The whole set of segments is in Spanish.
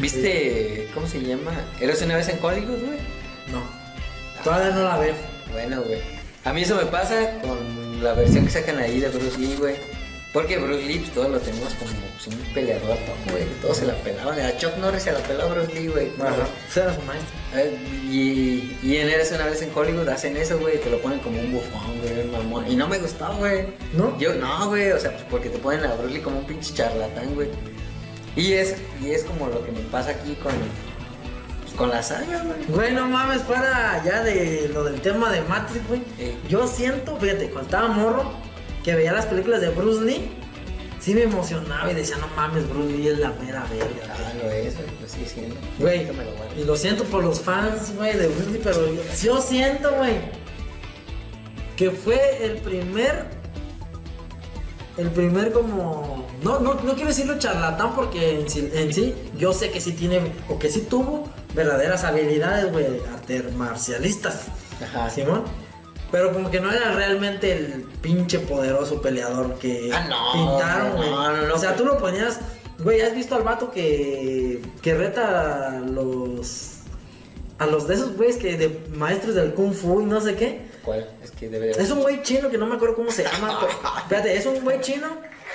¿Viste cómo se llama? ¿Eres una vez en Hollywood, güey? No. Todavía no la veo. Bueno, güey. A mí eso me pasa con la versión que sacan ahí de Bruce Lee, güey. Porque Bruce Lee, pues, todos lo tenemos como pues, un peleador, güey. Todos se la pelaban. A Chuck Norris se la peló a Bruce Lee, güey. Ajá. Ese era su maestro. Eh, Y, y en Eres una vez en Hollywood hacen eso, güey. Te lo ponen como un bufón, güey, un mamón. Y no me gustó, güey. ¿No? Yo, no, güey. O sea, pues porque te ponen a Bruce Lee como un pinche charlatán, güey. Y es, y es como lo que me pasa aquí con, pues, con la saga, güey. Güey, no mames, fuera ya de lo del tema de Matrix, güey. Yo siento, fíjate, cuando estaba morro, que veía las películas de Bruce Lee, sí me emocionaba y decía, no mames, Bruce Lee es la mera verga. Ah, lo es, güey. Lo sigue siendo. Güey, y lo siento por los fans, güey, de Bruce Lee, pero yo, yo siento, güey, que fue el primer, el primer como, no, no, no quiero decirlo charlatán porque en sí, en sí, yo sé que sí tiene, o que sí tuvo verdaderas habilidades, güey, arte marcialistas, Ajá. Simón. Pero como que no era realmente el pinche poderoso peleador que Ah, no, pintaron, güey. no, no, no, o sea, tú lo ponías, güey, ¿has visto al vato que, que reta los... A los de esos güeyes que de maestros del kung fu y no sé qué. ¿Cuál? Es que debe de Es un güey chino que no me acuerdo cómo se llama. pero- espérate, es un güey chino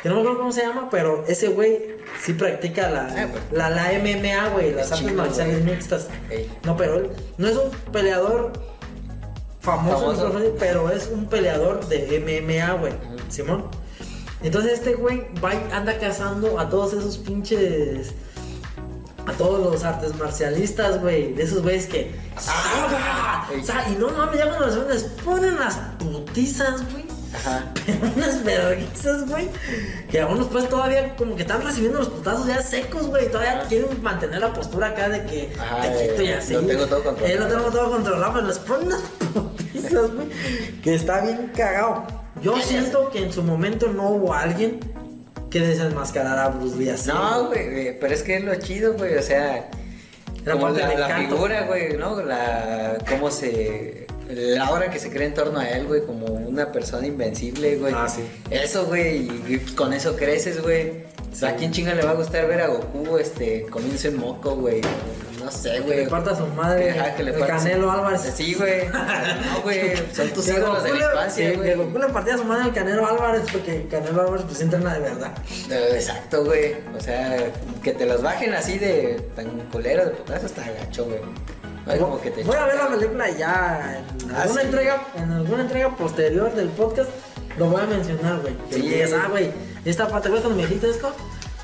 que no me acuerdo cómo se llama, pero ese güey sí practica la, Ah, la, la MMA, güey, las Es artes marciales mixtas. Ey. No, pero él no es un peleador famoso, pero es un peleador de MMA, güey. Simón. Entonces este güey va y anda cazando a todos esos pinches... A todos los artes marcialistas, güey. De esos güeyes que... Ah, O sea, y no mames, ya cuando los les ponen las putizas, güey. Ajá. Pero unas verguizas, güey. Que a unos pues todavía como que están recibiendo los putazos ya secos, güey. Todavía Ajá. quieren mantener la postura acá de que Ajá, te quito y así. lo tengo todo controlado. Eh, lo tengo todo controlado, pero les ponen unas putizas, güey. Que está bien cagado. Yo siento que en su momento no hubo alguien que desenmascarara a Bruce Lee así. No, güey, pero es que es lo chido, güey, o sea, como la, la figura, güey, ¿no? La, cómo se, la aura que se crea en torno a él, güey, como una persona invencible, güey. Ah, sí. Eso, güey, y, con eso creces, güey. Sí. ¿A quién chinga le va a gustar ver a Goku, este, comiéndose un moco, güey? No sé, Que güey. le parta a su madre Ajá, que le el su- Canelo Álvarez. Sí, güey. No, güey, son tus Que ídolos de la infancia, que- que güey. Goku le partía a su madre al Canelo Álvarez porque Canelo Álvarez pues entrena de verdad. Exacto, güey. O sea, que te los bajen así de tan culero de putazo está gacho, güey. Es como que te Voy a ver la película ya en Ah, alguna sí. entrega, en alguna entrega posterior del podcast lo voy a mencionar, güey. Que Sí. digas, ah, güey, esta parte, güey, cuando me dijiste esto,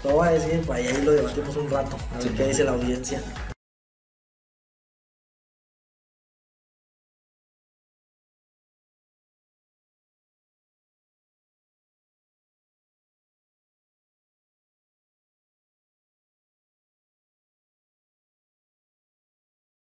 lo voy a decir, pues ahí lo debatimos un rato, a ver Sí. qué dice la audiencia.